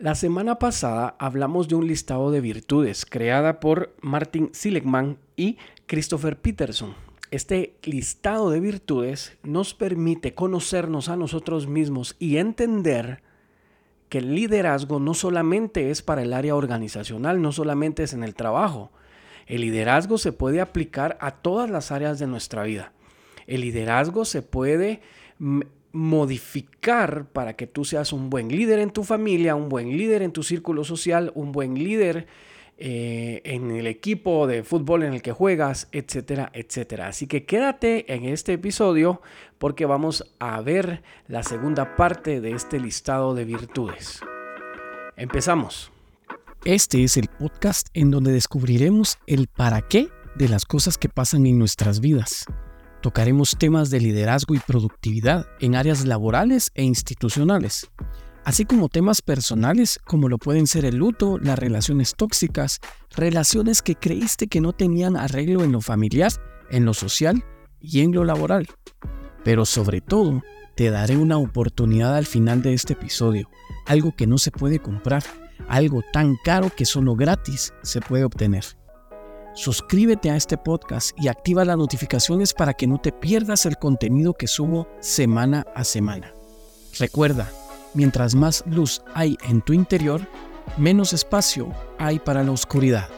La semana pasada hablamos de un listado de virtudes creada por Martin Seligman y Christopher Peterson. Este listado de virtudes nos permite conocernos a nosotros mismos y entender que el liderazgo no solamente es para el área organizacional, no solamente es en el trabajo. El liderazgo se puede aplicar a todas las áreas de nuestra vida. El liderazgo se puede modificar para que tú seas un buen líder en tu familia, un buen líder en tu círculo social, un buen líder eh, en el equipo de fútbol en el que juegas, etcétera, etcétera. Así que quédate en este episodio porque vamos a ver la segunda parte de este listado de virtudes. Empezamos. Este es el podcast en donde descubriremos el para qué de las cosas que pasan en nuestras vidas Tocaremos temas de liderazgo y productividad en áreas laborales e institucionales, así como temas personales como lo pueden ser el luto, las relaciones tóxicas, relaciones que creíste que no tenían arreglo en lo familiar, en lo social y en lo laboral. Pero sobre todo, te daré una oportunidad al final de este episodio, algo que no se puede comprar, algo tan caro que solo gratis se puede obtener. Suscríbete a este podcast y activa las notificaciones para que no te pierdas el contenido que subo semana a semana. Recuerda, mientras más luz hay en tu interior, menos espacio hay para la oscuridad.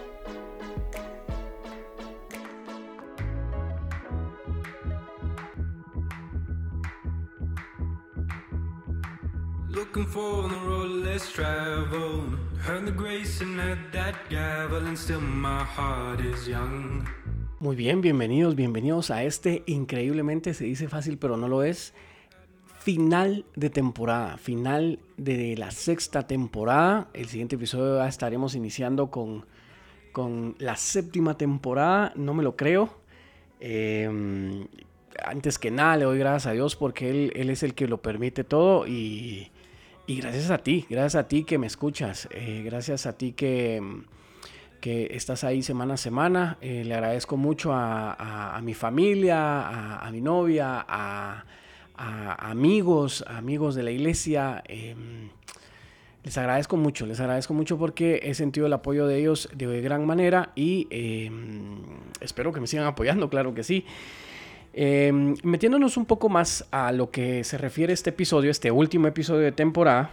Muy bien, bienvenidos, bienvenidos a este increíblemente, se dice fácil pero no lo es, final de temporada, final de la sexta temporada. El siguiente episodio ya estaremos iniciando con, con la séptima temporada, no me lo creo. Em, antes que nada le doy gracias a Dios porque Él, él es el que lo permite todo y y gracias a ti, gracias a ti que me escuchas, eh, gracias a ti que, que, estás ahí semana a semana. Eh, le agradezco mucho a, mi familia, a, mi novia, a, amigos, amigos de la iglesia. Em, les agradezco mucho, les agradezco mucho porque he sentido el apoyo de ellos de gran manera y em, espero que me sigan apoyando, claro que sí. Em, metiéndonos un poco más a lo que se refiere este episodio, este último episodio de temporada,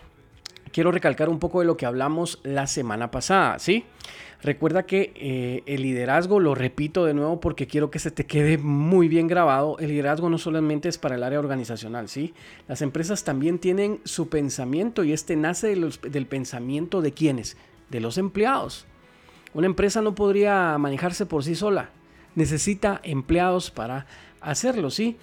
quiero recalcar un poco de lo que hablamos la semana pasada, ¿sí? Recuerda que eh, el liderazgo, lo repito de nuevo porque quiero que se te quede muy bien grabado, el liderazgo no solamente es para el área organizacional, ¿sí? Las empresas también tienen su pensamiento y este nace del pensamiento de quienes, de los empleados. Una empresa no podría manejarse por sí sola, necesita empleados para hacerlo, ¿sí?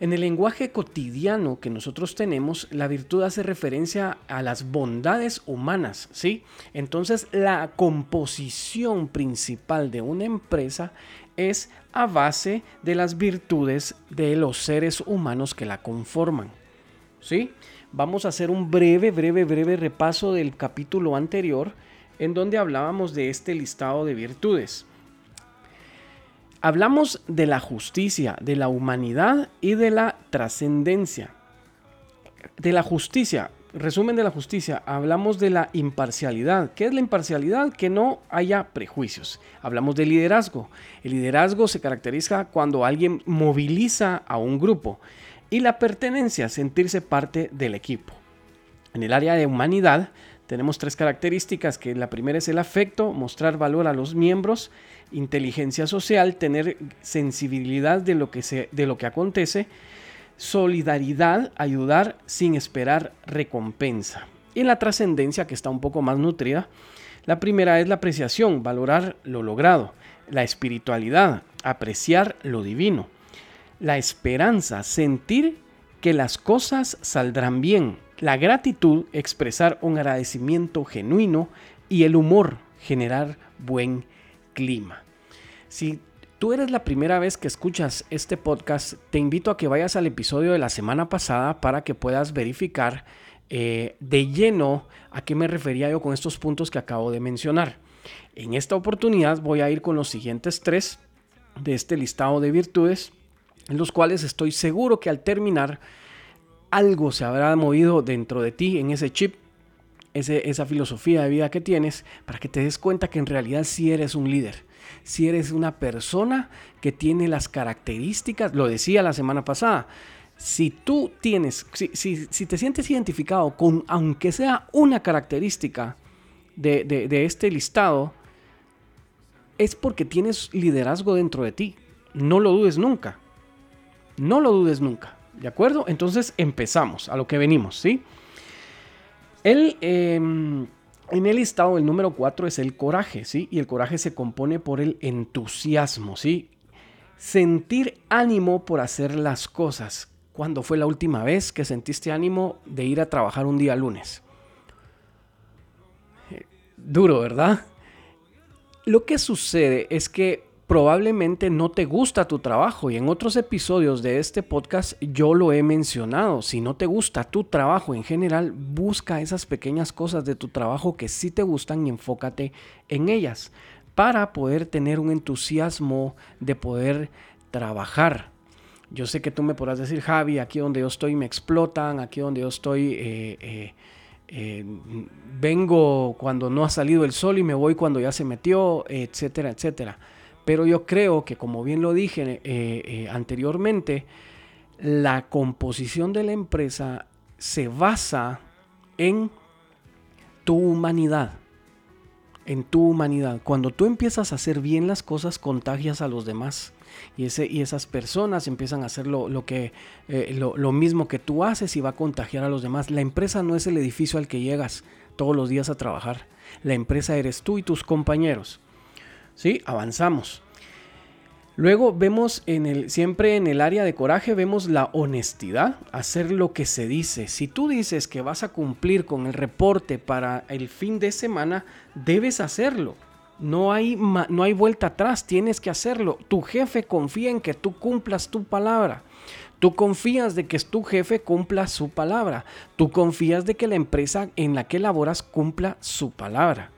En el lenguaje cotidiano que nosotros tenemos, la virtud hace referencia a las bondades humanas, ¿sí? Entonces, la composición principal de una empresa es a base de las virtudes de los seres humanos que la conforman, ¿sí? Vamos a hacer un breve, breve, breve repaso del capítulo anterior en donde hablábamos de este listado de virtudes. Hablamos de la justicia, de la humanidad y de la trascendencia. De la justicia, resumen de la justicia, hablamos de la imparcialidad. ¿Qué es la imparcialidad? Que no haya prejuicios. Hablamos de liderazgo. El liderazgo se caracteriza cuando alguien moviliza a un grupo. Y la pertenencia, sentirse parte del equipo. En el área de humanidad tenemos tres características, que la primera es el afecto, mostrar valor a los miembros inteligencia social, tener sensibilidad de lo que, se, de lo que acontece, solidaridad, ayudar sin esperar recompensa. Y la trascendencia, que está un poco más nutrida, la primera es la apreciación, valorar lo logrado, la espiritualidad, apreciar lo divino, la esperanza, sentir que las cosas saldrán bien, la gratitud, expresar un agradecimiento genuino y el humor, generar buen clima. Si tú eres la primera vez que escuchas este podcast, te invito a que vayas al episodio de la semana pasada para que puedas verificar eh, de lleno a qué me refería yo con estos puntos que acabo de mencionar. En esta oportunidad voy a ir con los siguientes tres de este listado de virtudes, en los cuales estoy seguro que al terminar algo se habrá movido dentro de ti en ese chip esa filosofía de vida que tienes para que te des cuenta que en realidad sí eres un líder. Si eres una persona que tiene las características, lo decía la semana pasada, si tú tienes, si, te sientes identificado con, aunque sea una característica de, de este listado, es porque tienes liderazgo dentro de ti. No lo dudes nunca. No lo dudes nunca. ¿De acuerdo? Entonces empezamos a lo que venimos, ¿sí? El, em, en el listado, el número 4 es el coraje, ¿sí? Y el coraje se compone por el entusiasmo, ¿sí? Sentir ánimo por hacer las cosas. ¿Cuándo fue la última vez que sentiste ánimo de ir a trabajar un día lunes? Eh, duro, ¿verdad? Lo que sucede es que probablemente no te gusta tu trabajo y en otros episodios de este podcast yo lo he mencionado. Si no te gusta tu trabajo en general, busca esas pequeñas cosas de tu trabajo que sí te gustan y enfócate en ellas para poder tener un entusiasmo de poder trabajar. Yo sé que tú me podrás decir, Javi, aquí donde yo estoy me explotan, aquí donde yo estoy eh, eh, eh, vengo cuando no ha salido el sol y me voy cuando ya se metió, etcétera, etcétera. Pero yo creo que, como bien lo dije eh, eh, anteriormente, la composición de la empresa se basa en tu humanidad. En tu humanidad. Cuando tú empiezas a hacer bien las cosas, contagias a los demás. Y, ese, y esas personas empiezan a hacer lo, que, eh, lo mismo que tú haces y va a contagiar a los demás. La empresa no es el edificio al que llegas todos los días a trabajar. La empresa eres tú y tus compañeros. ¿Sí? Avanzamos. Luego vemos en el, siempre en el área de coraje, vemos la honestidad, hacer lo que se dice. Si tú dices que vas a cumplir con el reporte para el fin de semana, debes hacerlo. No hay, no hay vuelta atrás, tienes que hacerlo. Tu jefe confía en que tú cumplas tu palabra. Tú confías de que tu jefe cumpla su palabra. Tú confías de que la empresa en la que laboras cumpla su palabra.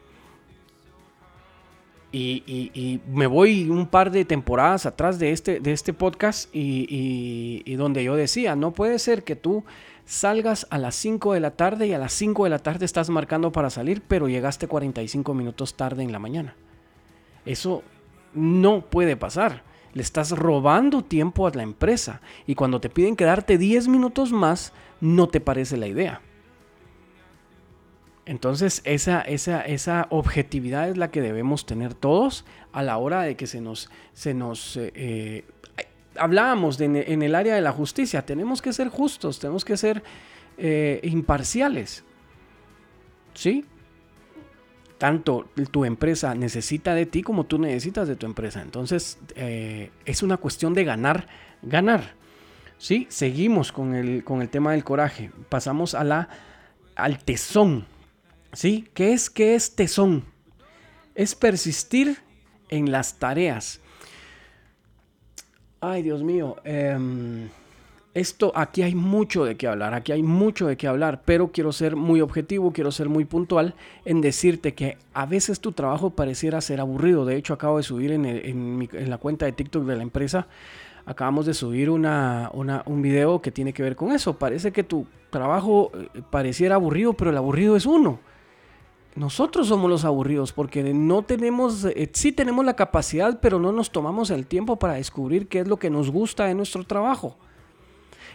Y, me voy un par de temporadas atrás de este, de este podcast y, donde yo decía, no puede ser que tú salgas a las 5 de la tarde y a las 5 de la tarde estás marcando para salir, pero llegaste 45 minutos tarde en la mañana. Eso no puede pasar. Le estás robando tiempo a la empresa y cuando te piden quedarte 10 minutos más, no te parece la idea. Entonces, esa, esa, esa objetividad es la que debemos tener todos a la hora de que se nos... Se nos eh, eh, hablábamos en el área de la justicia, tenemos que ser justos, tenemos que ser eh, imparciales. ¿Sí? Tanto tu empresa necesita de ti como tú necesitas de tu empresa. Entonces, es una cuestión de ganar, ganar. ¿Sí? Seguimos con el, con el tema del coraje. Pasamos a la, al tesón. ¿Sí? ¿Qué es, qué es tesón? Es persistir en las tareas. Ay, Dios mío. Em, esto, aquí hay mucho de qué hablar, aquí hay mucho de qué hablar, pero quiero ser muy objetivo, quiero ser muy puntual en decirte que a veces tu trabajo pareciera ser aburrido. De hecho, acabo de subir en, en la cuenta de TikTok de la empresa, acabamos de subir una, una, un video que tiene que ver con eso. Parece que tu trabajo eh, pareciera aburrido, pero el aburrido es uno nosotros somos los aburridos porque no tenemos, eh, sí tenemos la capacidad, pero no nos tomamos el tiempo para descubrir qué es lo que nos gusta de nuestro trabajo.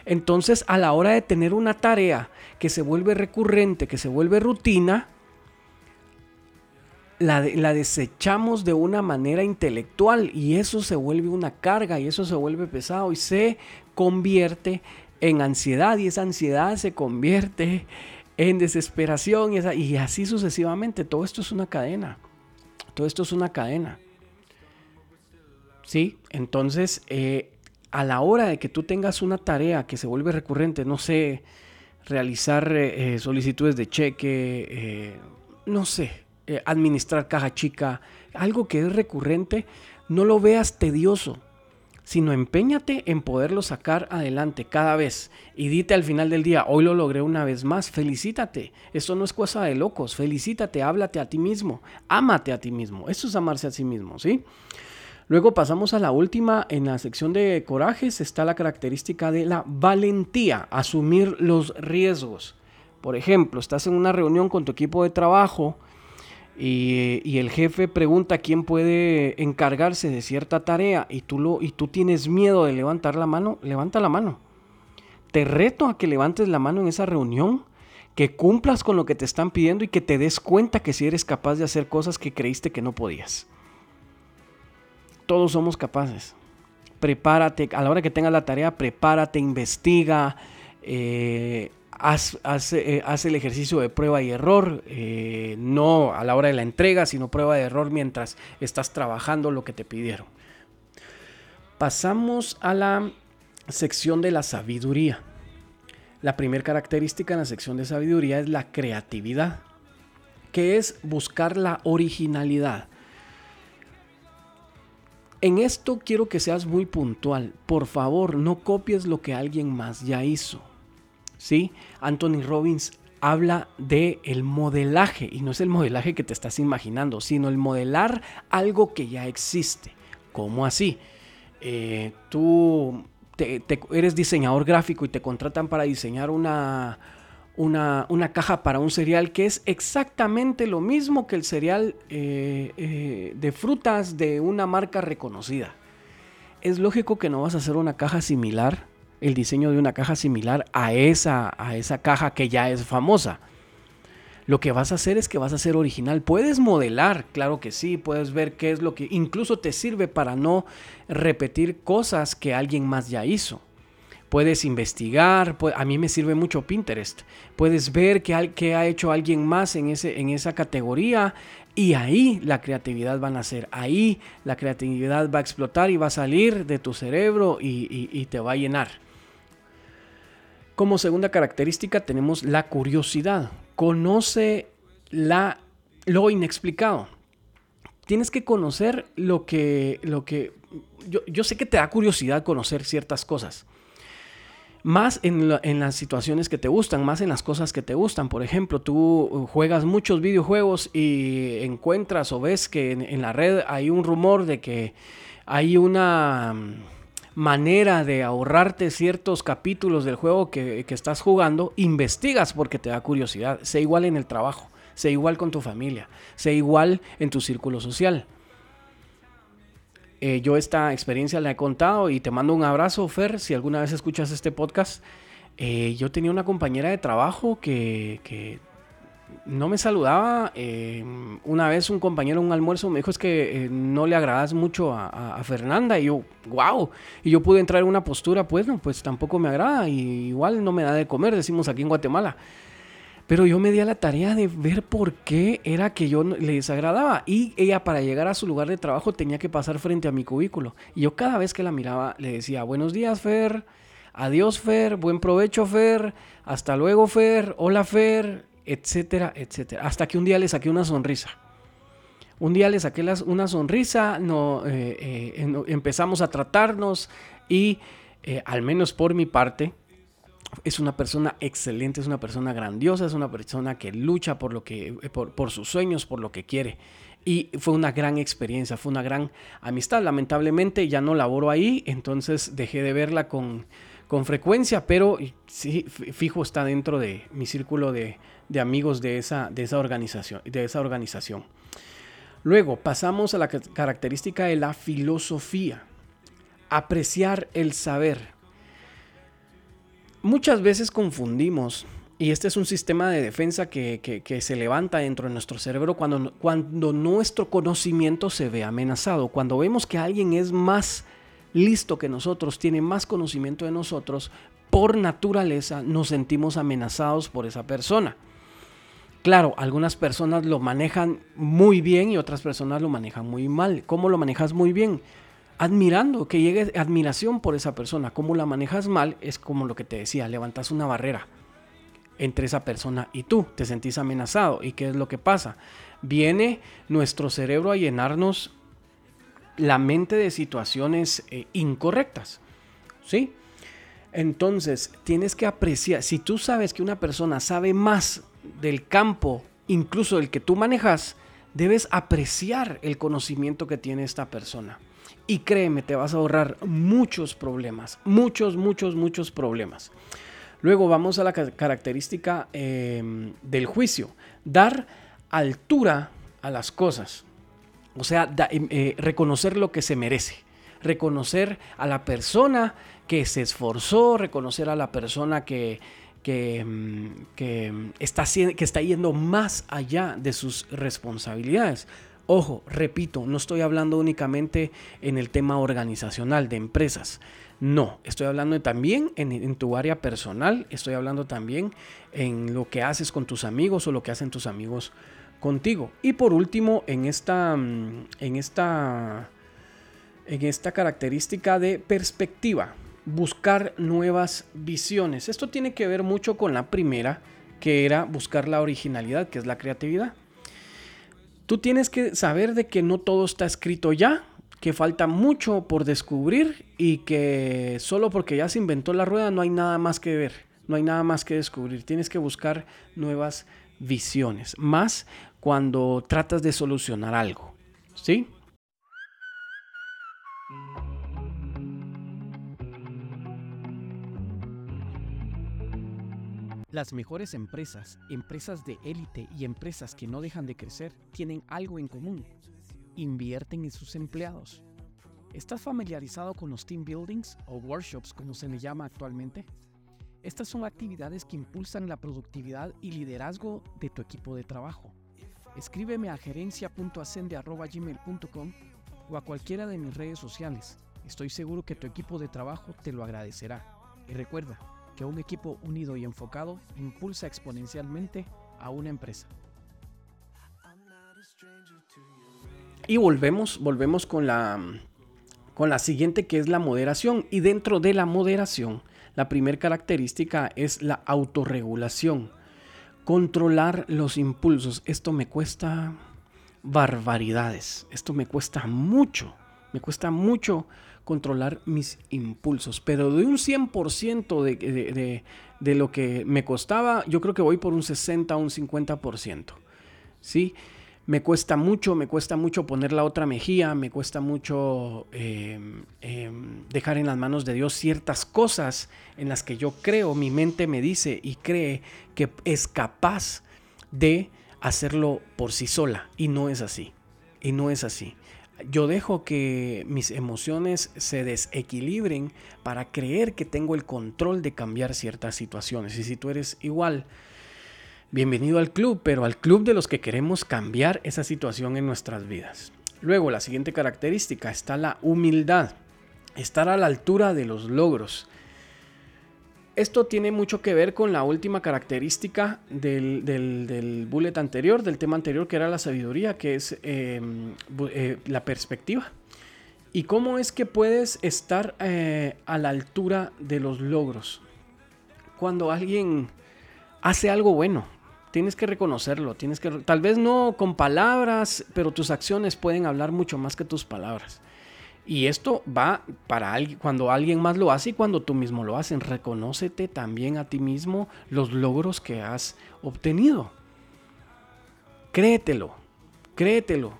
Entonces, a la hora de tener una tarea que se vuelve recurrente, que se vuelve rutina, la, la, desechamos de una manera intelectual y eso se vuelve una carga y eso se vuelve pesado y se convierte en ansiedad y esa ansiedad se convierte en desesperación y, así sucesivamente. Todo esto es una cadena. Todo esto es una cadena. ¿Sí? Entonces, eh, a la hora de que tú tengas una tarea que se vuelve recurrente, no sé, realizar eh, solicitudes de cheque, eh, no sé, administrar caja chica, algo que es recurrente, no lo veas tedioso sino empeñate en poderlo sacar adelante cada vez y dite al final del día, hoy lo logré una vez más, felicítate. Eso no es cosa de locos, felicítate, háblate a ti mismo, ámate a ti mismo. Eso es amarse a sí mismo, ¿sí? Luego pasamos a la última, en la sección de corajes está la característica de la valentía, asumir los riesgos. Por ejemplo, estás en una reunión con tu equipo de trabajo y, el jefe pregunta quién puede encargarse de cierta tarea y tú, lo, y tú tienes miedo de levantar la mano, levanta la mano. Te reto a que levantes la mano en esa reunión, que cumplas con lo que te están pidiendo y que te des cuenta que si eres capaz de hacer cosas que creíste que no podías. Todos somos capaces. Prepárate, a la hora que tengas la tarea, prepárate, investiga, eh, eh, haz, el ejercicio de prueba y error, eh, no a la hora de la entrega, sino prueba de error mientras estás trabajando lo que te pidieron. Pasamos a la sección de la sabiduría. La primera característica en la sección de sabiduría es la creatividad, que es buscar la originalidad. En esto quiero que seas muy puntual. Por favor, no copies lo que alguien más ya hizo. ¿Sí? Anthony Robbins habla de el modelaje y no es el modelaje que te estás imaginando, sino el modelar algo que ya existe. ¿Cómo así? Eh, tú eres diseñador gráfico y te contratan para diseñar una, una, caja para un cereal que es exactamente lo mismo que el cereal eh, eh, de frutas de una marca reconocida. Es lógico que no vas a hacer una caja similar el diseño de una caja similar a esa, a esa caja que ya es famosa. Lo que vas a hacer es que vas a ser original. Puedes modelar, claro que sí, puedes ver qué es lo que incluso te sirve para no repetir cosas que alguien más ya hizo. Puedes investigar, a mí me sirve mucho Pinterest. Puedes ver qué, ha hecho alguien más en, ese, en esa categoría y ahí la creatividad va a nacer, ahí la creatividad va a explotar y va a salir de tu cerebro y te va a llenar. Como segunda característica tenemos la curiosidad. Conoce la, lo inexplicado. Tienes que conocer lo que... Lo que yo, sé que te da curiosidad conocer ciertas cosas. Más en, en, las situaciones que te gustan, más en las cosas que te gustan. Por ejemplo, tú juegas muchos videojuegos y encuentras o ves que en la red hay un rumor de que hay una manera de ahorrarte ciertos capítulos del juego que, estás jugando, investigas porque te da curiosidad. Sé igual en el trabajo, sé igual con tu familia, sé igual en tu círculo social. Eh, yo esta experiencia la he contado y te mando un abrazo, Fer, si alguna vez escuchas este podcast. Eh, yo tenía una compañera de trabajo que, que no me saludaba. Eh, una vez un compañero en un almuerzo me dijo es que eh, no le agradas mucho a, Fernanda. Y yo, wow. Y yo pude entrar en una postura, pues no, pues tampoco me agrada. Y igual no me da de comer, decimos aquí en Guatemala. Pero yo me di a la tarea de ver por qué era que yo le desagradaba. Y ella para llegar a su lugar de trabajo tenía que pasar frente a mi cubículo. Y yo cada vez que la miraba le decía, buenos días, Fer. Adiós, Fer. Buen provecho, Fer. Hasta luego, Fer. Hola, Fer etcétera, etcétera. Hasta que un día le saqué una sonrisa. Un día le saqué una sonrisa, no, eh, eh, empezamos a tratarnos y eh, al menos por mi parte, es una persona excelente, es una persona grandiosa, es una persona que lucha por, lo que, por, por sus sueños, por lo que quiere. Y fue una gran experiencia, fue una gran amistad. Lamentablemente ya no laboro ahí, entonces dejé de verla con, con frecuencia, pero sí, fijo está dentro de mi círculo de, amigos de esa, organización, de esa organización. Luego pasamos a la característica de la filosofía. Apreciar el saber. Muchas veces confundimos, y este es un sistema de defensa que, se levanta dentro de nuestro cerebro cuando nuestro conocimiento se ve amenazado, cuando vemos que alguien es más listo que nosotros, tiene más conocimiento de nosotros, por naturaleza nos sentimos amenazados por esa persona. Claro, algunas personas lo manejan muy bien y otras personas lo manejan muy mal. ¿Cómo lo manejas muy bien? Admirando, que llegue admiración por esa persona. ¿Cómo la manejas mal? Es como lo que te decía, levantas una barrera entre esa persona y tú. Te sentís amenazado. ¿Y qué es lo que pasa? Viene nuestro cerebro a llenarnos la mente de situaciones eh, incorrectas. ¿Sí? Entonces, tienes que apreciar, si tú sabes que una persona sabe más del campo, incluso del que tú manejas, debes apreciar el conocimiento que tiene esta persona. Y créeme, te vas a ahorrar muchos problemas, muchos, muchos, muchos problemas. Luego vamos a la característica em, del juicio. Dar altura a las cosas. O sea, em, eh, reconocer lo que se merece. Reconocer a la persona que se esforzó, reconocer a la persona que, que, em, está, que está yendo más allá de sus responsabilidades. Ojo, repito, no estoy hablando únicamente en el tema organizacional de empresas. No, estoy hablando también en, tu área personal, estoy hablando también en lo que haces con tus amigos o lo que hacen tus amigos contigo. Y por último, en esta, mm, en esta, en esta característica de perspectiva, buscar nuevas visiones. Esto tiene que ver mucho con la primera, que era buscar la originalidad, que es la creatividad. Tú tienes que saber de que no todo está escrito ya, que falta mucho por descubrir y que solo porque ya se inventó la rueda no hay nada más que ver, no hay nada más que descubrir. Tienes que buscar nuevas visiones, más cuando tratas de solucionar algo. ¿Sí? Las mejores empresas, empresas de élite y empresas que no dejan de crecer tienen algo en común invierten en sus empleados. ¿Estás familiarizado con los team buildings o workshops como se le llama actualmente? Estas son actividades que impulsan la productividad y liderazgo de tu equipo de trabajo. Escríbeme a gerencia.ascende.gmail.com o a cualquiera de mis redes sociales. Estoy seguro que tu equipo de trabajo te lo agradecerá. Y recuerda que un equipo unido y enfocado impulsa exponencialmente a una empresa. Y volvemos, volvemos con la, con la siguiente que es la moderación. Y dentro de la moderación, la primera característica es la autorregulación. Controlar los impulsos. Esto me cuesta barbaridades. Esto me cuesta mucho. Me cuesta mucho controlar mis impulsos. Pero de un 100% de, de, de, lo que me costaba, yo creo que voy por un 60 o un 50%. ¿Sí? Me cuesta mucho, me cuesta mucho poner la otra mejilla, me cuesta mucho em, em, dejar en las manos de Dios ciertas cosas en las que yo creo, mi mente me dice y cree que es capaz de hacerlo por sí sola. Y no es así. Y no es así. Yo dejo que mis emociones se desequilibren para creer que tengo el control de cambiar ciertas situaciones. Y si tú eres igual, Bienvenido al club, pero al club de los que queremos cambiar esa situación en nuestras vidas. Luego, la siguiente característica está la humildad, estar a la altura de los logros. Esto tiene mucho que ver con la última característica del, bullet anterior, del tema anterior, que era la sabiduría, que es em, eh, la perspectiva. ¿Y cómo es que puedes estar eh, a la altura de los logros? Cuando alguien hace algo bueno, Tienes que reconocerlo, tienes que tal vez no con palabras, pero tus acciones pueden hablar mucho más que tus palabras. Y esto va para alguien, cuando alguien más lo hace y cuando tú mismo lo haces. Reconócete también a ti mismo los logros que has obtenido. Créetelo, créetelo.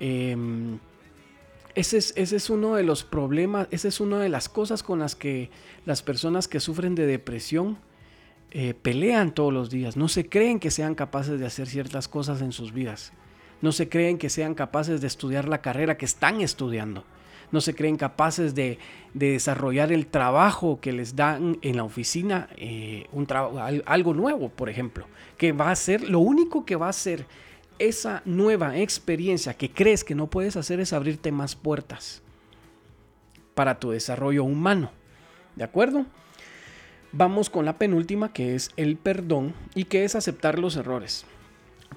Em, ese, es, ese es uno de los problemas, esa es una de las cosas con las que las personas que sufren de depresión eh, pelean todos los días, no se creen que sean capaces de hacer ciertas cosas en sus vidas, no se creen que sean capaces de estudiar la carrera que están estudiando, no se creen capaces de, desarrollar el trabajo que les dan en la oficina, eh, algo nuevo, por ejemplo, que va a ser, lo único que va a ser esa nueva experiencia que crees que no puedes hacer es abrirte más puertas para tu desarrollo humano. ¿De acuerdo? Vamos con la penúltima que es el perdón y que es aceptar los errores.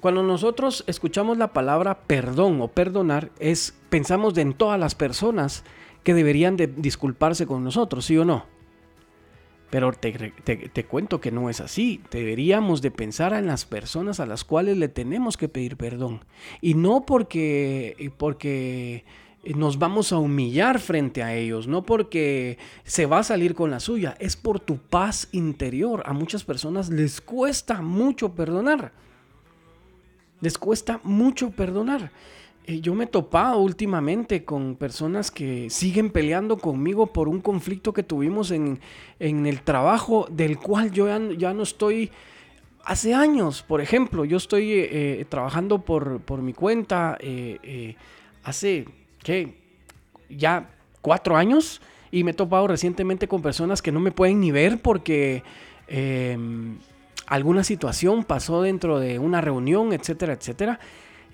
Cuando nosotros escuchamos la palabra perdón o perdonar, es pensamos en todas las personas que deberían de disculparse con nosotros, ¿sí o no? Pero te, te, cuento que no es así. Deberíamos de pensar en las personas a las cuales le tenemos que pedir perdón. Y no porque, porque nos vamos a humillar frente a ellos, no porque se va a salir con la suya, es por tu paz interior. A muchas personas les cuesta mucho perdonar. Les cuesta mucho perdonar. eh, yo me he topado últimamente con personas que siguen peleando conmigo por un conflicto que tuvimos en, el trabajo del cual yo ya, no estoy hace años. Por ejemplo, yo estoy eh, eh, trabajando por, mi cuenta hace, ¿qué? Ya cuatro años y me he topado recientemente con personas que no me pueden ni ver porque em, alguna situación pasó dentro de una reunión, etcétera, etcétera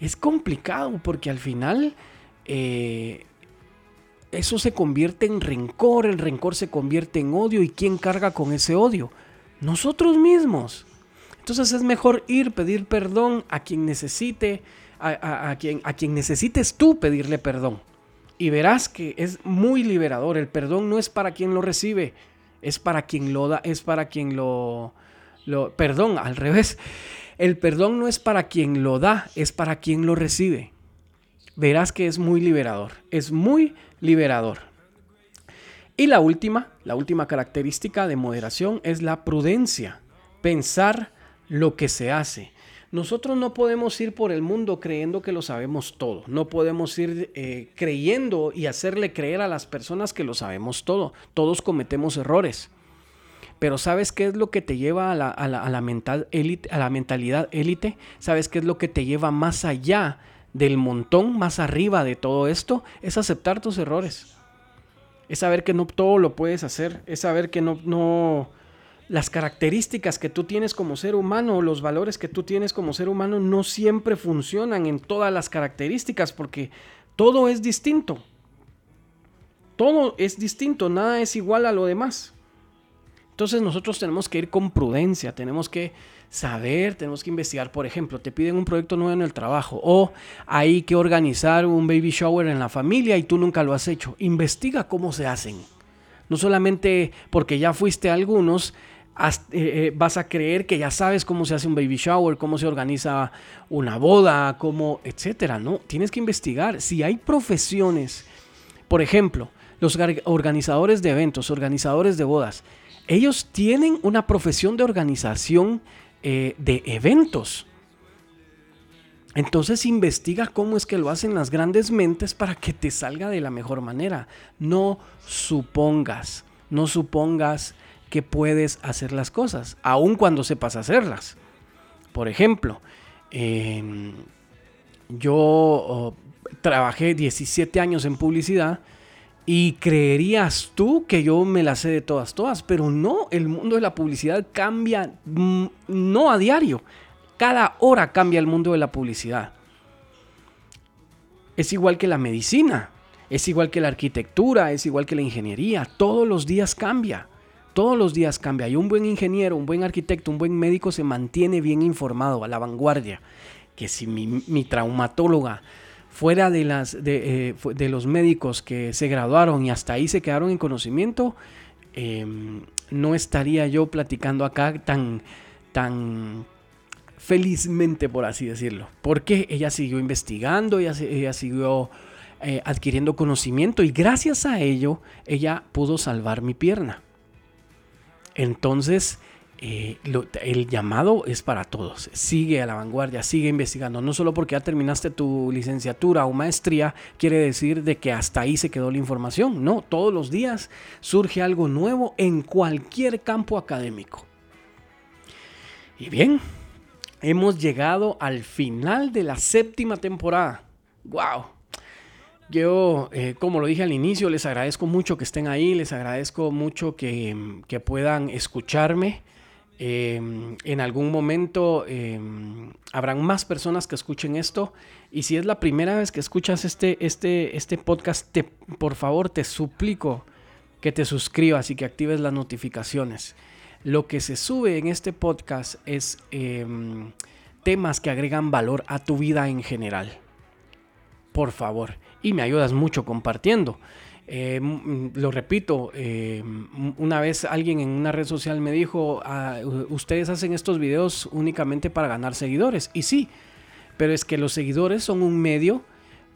es complicado porque al final eh, eso se convierte en rencor, el rencor se convierte en odio y ¿quién carga con ese odio? Nosotros mismos. Entonces es mejor ir, pedir perdón a quien necesite, a, quien, a quien necesites tú pedirle perdón. Y verás que es muy liberador. El perdón no es para quien lo recibe, es para quien lo da, es para quien lo, lo perdón, al revés. El perdón no es para quien lo da, es para quien lo recibe. Verás que es muy liberador, es muy liberador. Y la última, la última característica de moderación es la prudencia, pensar lo que se hace. Nosotros no podemos ir por el mundo creyendo que lo sabemos todo. No podemos ir eh, creyendo y hacerle creer a las personas que lo sabemos todo. Todos cometemos errores. Pero ¿sabes qué es lo que te lleva a la, mental a la mentalidad élite? ¿Sabes qué es lo que te lleva más allá del montón, más arriba de todo esto? Es aceptar tus errores. Es saber que no todo lo puedes hacer. Es saber que no, no, las características que tú tienes como ser humano, los valores que tú tienes como ser humano no siempre funcionan en todas las características porque todo es distinto. Todo es distinto, nada es igual a lo demás. Entonces nosotros tenemos que ir con prudencia, tenemos que saber, tenemos que investigar. Por ejemplo, te piden un proyecto nuevo en el trabajo o hay que organizar un baby shower en la familia y tú nunca lo has hecho. Investiga cómo se hacen. No solamente porque ya fuiste a algunos, vas a creer que ya sabes cómo se hace un baby shower, cómo se organiza una boda, cómo, etcétera. No, tienes que investigar. Si hay profesiones, por ejemplo, los organizadores de eventos, organizadores de bodas, ellos tienen una profesión de organización eh, de eventos. Entonces investiga cómo es que lo hacen las grandes mentes para que te salga de la mejor manera. No supongas, no supongas que puedes hacer las cosas, aun cuando sepas hacerlas. Por ejemplo, em, yo trabajé 17 años en publicidad y creerías tú que yo me la sé de todas, todas, pero no, el mundo de la publicidad cambia mm, no a diario, cada hora cambia el mundo de la publicidad. Es igual que la medicina, es igual que la arquitectura, es igual que la ingeniería, todos los días cambia, todos los días cambia. Y un buen ingeniero, un buen arquitecto, un buen médico se mantiene bien informado, a la vanguardia. Que si mi, traumatóloga fuera de, las, eh, de, los médicos que se graduaron y hasta ahí se quedaron en conocimiento, em, no estaría yo platicando acá tan, tan felizmente, por así decirlo. Porque ella siguió investigando, ella, ella siguió eh, adquiriendo conocimiento y gracias a ello ella pudo salvar mi pierna. Entonces, eh, el llamado es para todos. Sigue a la vanguardia, sigue investigando. No solo porque ya terminaste tu licenciatura o maestría, quiere decir de que hasta ahí se quedó la información. No, todos los días surge algo nuevo en cualquier campo académico. Y bien, hemos llegado al final de la séptima temporada. ¡Wow! Yo, eh, como lo dije al inicio, les agradezco mucho que estén ahí, les agradezco mucho que, que puedan escucharme. Em, en algún momento em, habrán más personas que escuchen esto. Y si es la primera vez que escuchas este, este, este podcast, te, por favor te suplico que te suscribas y que actives las notificaciones. Lo que se sube en este podcast es em, temas que agregan valor a tu vida en general. Por favor. Y me ayudas mucho compartiendo. Eh, lo repito, eh, una vez alguien en una red social me dijo, ah, ustedes hacen estos videos únicamente para ganar seguidores. Y sí, pero es que los seguidores son un medio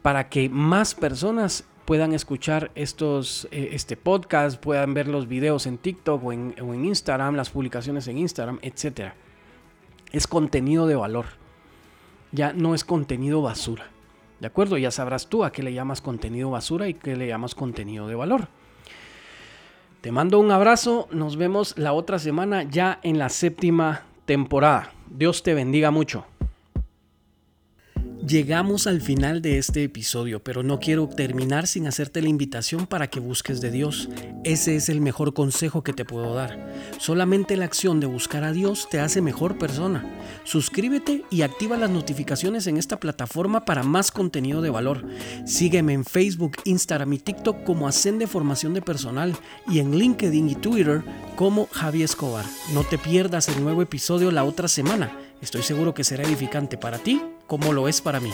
para que más personas puedan escuchar estos, eh, este podcast, puedan ver los videos en TikTok o en, o en Instagram, las publicaciones en Instagram, etc. Es contenido de valor. Ya no es contenido basura. ¿De acuerdo? Ya sabrás tú a qué le llamas contenido basura y qué le llamas contenido de valor. Te mando un abrazo, nos vemos la otra semana ya en la séptima temporada. Dios te bendiga mucho. Llegamos al final de este episodio, pero no quiero terminar sin hacerte la invitación para que busques de Dios. Ese es el mejor consejo que te puedo dar. Solamente la acción de buscar a Dios te hace mejor persona. Suscríbete y activa las notificaciones en esta plataforma para más contenido de valor. Sígueme en Facebook, Instagram y TikTok como Ascende Formación de Personal y en LinkedIn y Twitter como Javier Escobar. No te pierdas el nuevo episodio la otra semana. Estoy seguro que será edificante para ti como lo es para mí.